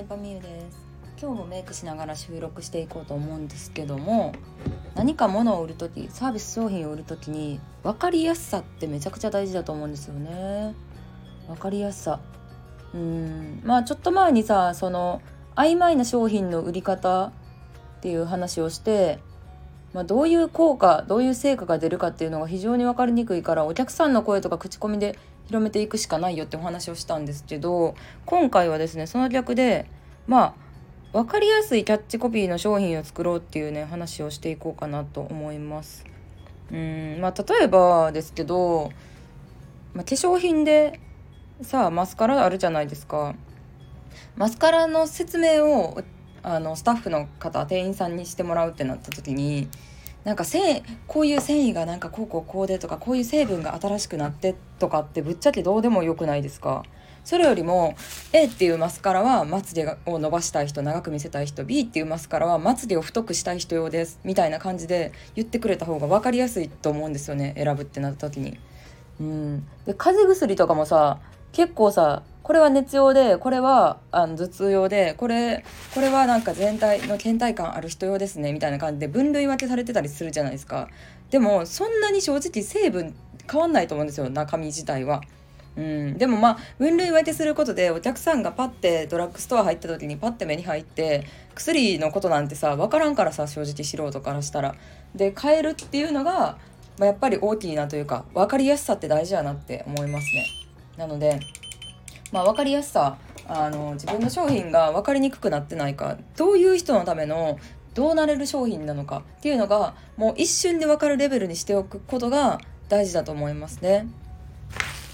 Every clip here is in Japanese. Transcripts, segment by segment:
イパミュです。今日もメイクしながら収録していこうと思うんですけども何か物を売る時サービス商品を売る時に分かりやすさってめちゃくちゃ大事だと思うんですよね。分かりやすさ。うん。まあちょっと前にさその曖昧な商品の売り方っていう話をしてまあ、どういう効果どういう成果が出るかっていうのが非常に分かりにくいからお客さんの声とか口コミで広めていくしかないよってお話をしたんですけど今回はですねその逆でまあ分かりやすいキャッチコピーの商品を作ろうっていうね話をしていこうかなと思います。うんまあ、例えばですけど、まあ、化粧品でさあマスカラあるじゃないですか。マスカラの説明をあのスタッフの方店員さんにしてもらうってなった時になんか繊こういう繊維がなんかこうこうこうでとかこういう成分が新しくなってとかってぶっちゃけどうでもよくないですか？それよりも A っていうマスカラはまつげを伸ばしたい人長く見せたい人 B っていうマスカラはまつげを太くしたい人用ですみたいな感じで言ってくれた方が分かりやすいと思うんですよね選ぶってなった時に。うん、で風邪薬とかもさ結構さこれは熱用でこれはあの頭痛用でこれこれはなんか全体の倦怠感ある人用ですねみたいな感じで分類分けされてたりするじゃないですかでもそんなに正直成分変わんないと思うんですよ中身自体は。うん、でもまあ分類分けすることでお客さんがパッてドラッグストア入った時にパッて目に入って薬のことなんてさ分からんからさ正直素人からしたら。で変えるっていうのが、まあ、やっぱり大きいなというか分かりやすさって大事やなって思いますね。なのでまあ、分かりやすさあの自分の商品が分かりにくくなってないかどういう人のためのどうなれる商品なのかっていうのがもう一瞬で分かるレベルにしておくことが大事だと思いますね。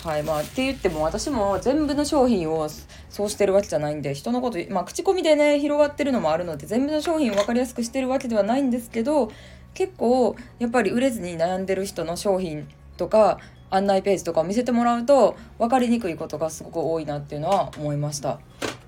はいまあ、って言っても私も全部の商品をそうしてるわけじゃないんで人のこと、まあ、口コミでね広がってるのもあるので全部の商品を分かりやすくしてるわけではないんですけど結構やっぱり売れずに悩んでる人の商品とか案内ページとかを見せてもらうと分かりにくいことがすごく多いなっていうのは思いました。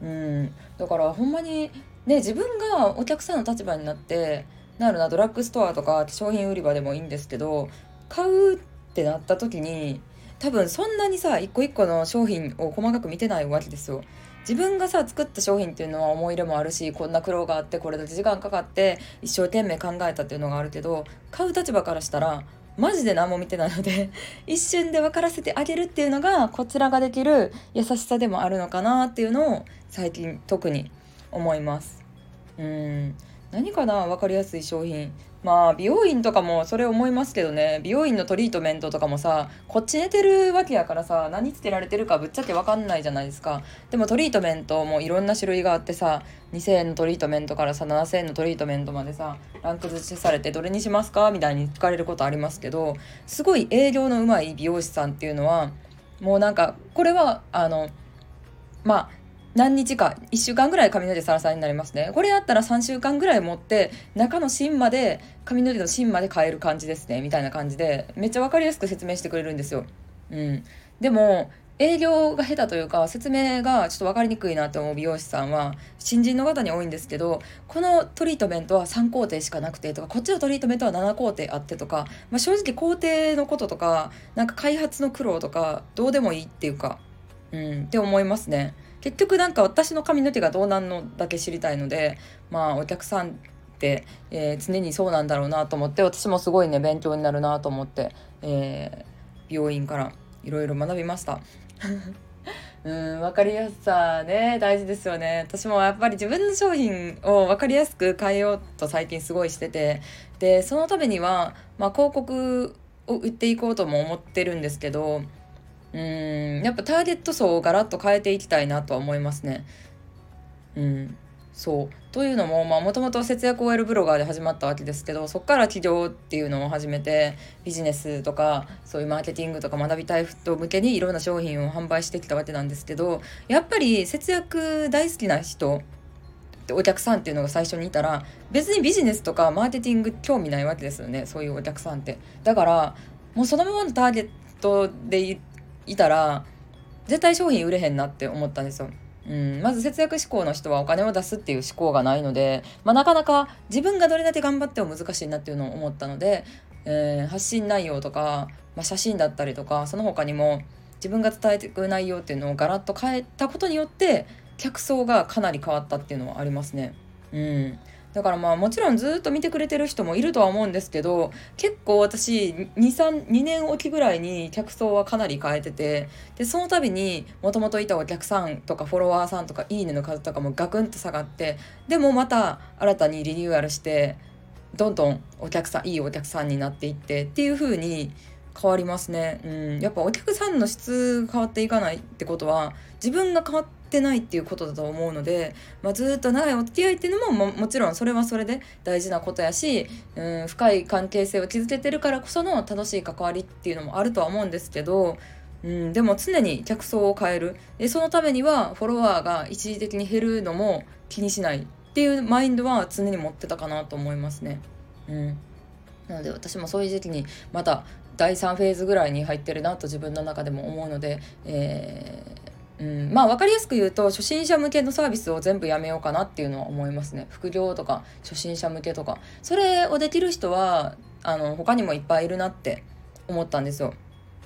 うん、だからほんまにね自分がお客さんの立場になってなるなドラッグストアとか商品売り場でもいいんですけど買うってなった時に多分そんなにさ一個一個の商品を細かく見てないわけですよ。自分がさ作った商品っていうのは思い入れもあるしこんな苦労があってこれだけ時間かかって一生懸命考えたっていうのがあるけど買う立場からしたらマジで何も見てないので 一瞬で分からせてあげるっていうのがこちらができる優しさでもあるのかなっていうのを最近特に思います。うん。何かな？分かりやすい商品。まあ美容院とかもそれ思いますけどね。美容院のトリートメントとかもさこっち寝てるわけやからさ何つけられてるかぶっちゃけ分かんないじゃないですか。でもトリートメントもいろんな種類があってさ2,000円のトリートメントからさ7,000円のトリートメントまでさランク付けされてどれにしますか？みたいに聞かれることありますけどすごい営業のうまい美容師さんっていうのはもうなんかこれはあのまあ何日か1週間ぐらい髪の毛サラサラになりますねこれやったら3週間ぐらい持って中の芯まで髪の毛の芯まで変える感じですねみたいな感じでめっちゃ分かりやすく説明してくれるんですよ。うん、でも営業が下手というか説明がちょっと分かりにくいなと思う美容師さんは新人の方に多いんですけどこのトリートメントは3工程しかなくてとかこっちのトリートメントは7工程あってとか、まあ、正直工程のこととかなんか開発の苦労とかどうでもいいっていうか、うん、って思いますね。結局なんか私の髪の毛がどうなんのだけ知りたいのでまあお客さんって、えー、常にそうなんだろうなと思って私もすごいね勉強になるなと思って、えー、病院からいろいろ学びました。うん分かりやすさね大事ですよね私もやっぱり自分の商品を分かりやすく変えようと最近すごいしててでそのためには、まあ、広告を売っていこうとも思ってるんですけどうん。やっぱターゲット層をガラッと変えていきたいなとは思いますね。うん。そう。というのももともと節約 OL ブロガーで始まったわけですけどそこから起業っていうのを始めてビジネスとかそういうマーケティングとか学びたい人向けにいろんな商品を販売してきたわけなんですけどやっぱり節約大好きな人お客さんっていうのが最初にいたら別にビジネスとかマーケティング興味ないわけですよねそういうお客さんって。だからもうそのままのターゲットでいたら絶対商品売れへんなって思ったんですよ。うん、まず節約志向の人はお金を出すっていう思考がないので、まあ、なかなか自分がどれだけ頑張っても難しいなっていうのを思ったので、えー、発信内容とか、まあ、写真だったりとかその他にも自分が伝えていく内容っていうのをガラッと変えたことによって客層がかなり変わったっていうのはありますね。うん。だからまあもちろんずっと見てくれてる人もいるとは思うんですけど結構私 2, 2年おきぐらいに客層はかなり変えててでその度にもともといたお客さんとかフォロワーさんとかいいねの数とかもガクンと下がってでもまた新たにリニューアルしてどんどんお客さんいいお客さんになっていってっていう風に変わりますね、うん、やっぱお客さんの質変わっていかないってことは自分が変わっててないっていうことだと思うので、まあ、ずっと長いお付き合いっていうのもももちろんそれはそれで大事なことやし、うん、深い関係性を築けてるからこその楽しい関わりっていうのもあるとは思うんですけどうん、でも常に客層を変えるでそのためにはフォロワーが一時的に減るのも気にしないっていうマインドは常に持ってたかなと思いますね。うん、なので私もそういう時期にまた第3フェーズぐらいに入ってるなと自分の中でも思うので、えー、うん、まあ分かりやすく言うと初心者向けのサービスを全部やめようかなっていうのは思いますね。副業とか初心者向けとか。それをできる人はあの他にもいっぱいいるなって思ったんですよ。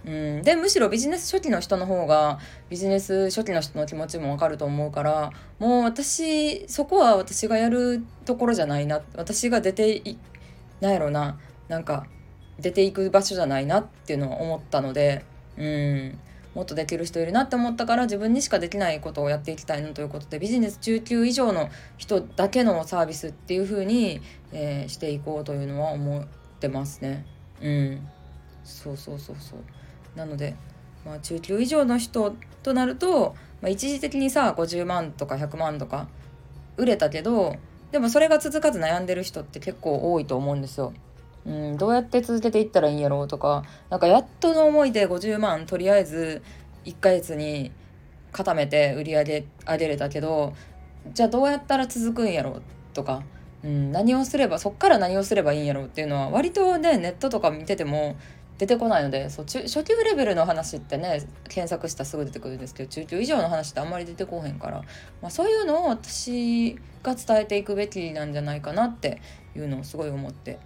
うん、でむしろビジネス初期の人の方がビジネス初期の人の気持ちもわかると思うからもう私そこは私がやるところじゃないな私が出ていなんやろななんか出ていく場所じゃないなっていうのは思ったのでうん。もっとできる人いるなって思ったから自分にしかできないことをやっていきたいなということでビジネス中級以上の人だけのサービスっていう風に、えー、していこうというのは思ってますね。うん、そうそうそうそうなので、まあ、中級以上の人となると、まあ、一時的にさ50万とか100万とか売れたけどでもそれが続かず悩んでる人って結構多いと思うんですよ。うん、どうやって続けていったらいいんやろうとかなんかやっとの思いで50万とりあえず1ヶ月に固めて売り上げ上げれたけどじゃあどうやったら続くんやろうとか、うん、何をすればそっから何をすればいいんやろうっていうのは割とねネットとか見てても出てこないのでそう中初級レベルの話ってね検索したらすぐ出てくるんですけど中級以上の話ってあんまり出てこへんから、まあ、そういうのを私が伝えていくべきなんじゃないかなっていうのをすごい思って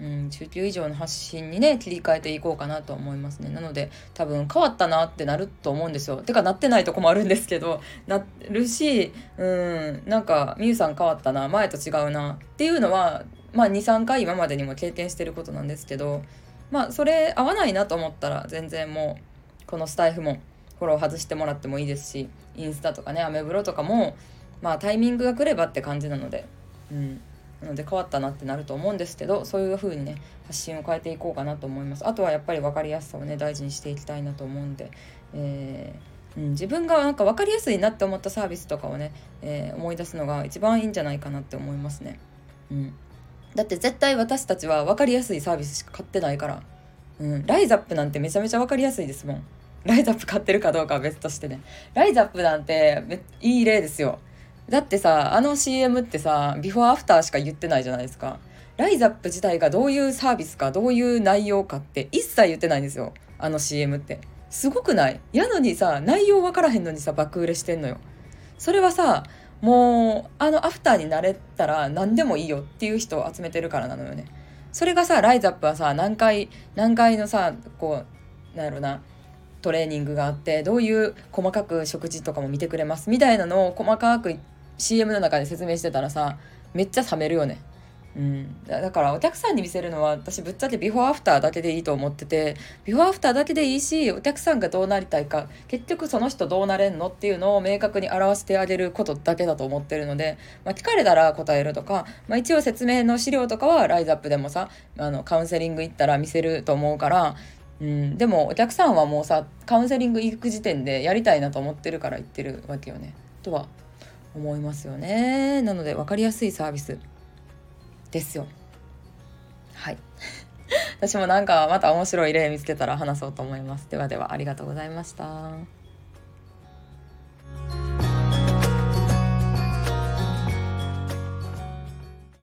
うん、中級以上の発信にね切り替えていこうかなと思いますね。なので多分変わったなってなると思うんですよ。てかなってないとこもあるんですけどなるしうんなんかみゆさん変わったな前と違うなっていうのはまあ23回今までにも経験してることなんですけどまあそれ合わないなと思ったら全然もうこのスタイフもフォロー外してもらってもいいですしインスタとかねアメブロとかもまあタイミングが来ればって感じなのでうん。なので変わったなってなると思うんですけどそういう風にね発信を変えていこうかなと思いますあとはやっぱり分かりやすさをね大事にしていきたいなと思うんで、えー、うん、自分がなんか分かりやすいなって思ったサービスとかをね、えー、思い出すのが一番いいんじゃないかなって思いますね。うん、だって絶対私たちは分かりやすいサービスしか買ってないから、うん、ライザップなんてめちゃめちゃ分かりやすいですもん。ライザップ買ってるかどうかは別としてね。ライザップなんていい例ですよ。だってさあの CM ってさビフォーアフターしか言ってないじゃないですか。ライザップ自体がどういうサービスかどういう内容かって一切言ってないんですよ。あの CM って。すごくない？やのにさ内容分からへんのにさ爆売れしてんのよ。それはさもうあのアフターになれたら何でもいいよっていう人を集めてるからなのよね。それがさライザップはさ何回何回のさこうなんやろなトレーニングがあってどういう細かく食事とかも見てくれますみたいなのを細かく言って CM の中で説明してたらさめっちゃ冷めるよね。うん、だからお客さんに見せるのは私ぶっちゃけビフォーアフターだけでいいと思っててビフォーアフターだけでいいしお客さんがどうなりたいか結局その人どうなれんのっていうのを明確に表してあげることだけだと思ってるので、まあ、聞かれたら答えるとか、まあ、一応説明の資料とかはライズアップでもさあのカウンセリング行ったら見せると思うから、うん、でもお客さんはもうさカウンセリング行く時点でやりたいなと思ってるから言ってるわけよね。とは思いますよね。なので分かりやすいサービスですよ。はい。私もなんかまた面白い例見つけたら話そうと思います。ではではありがとうございました。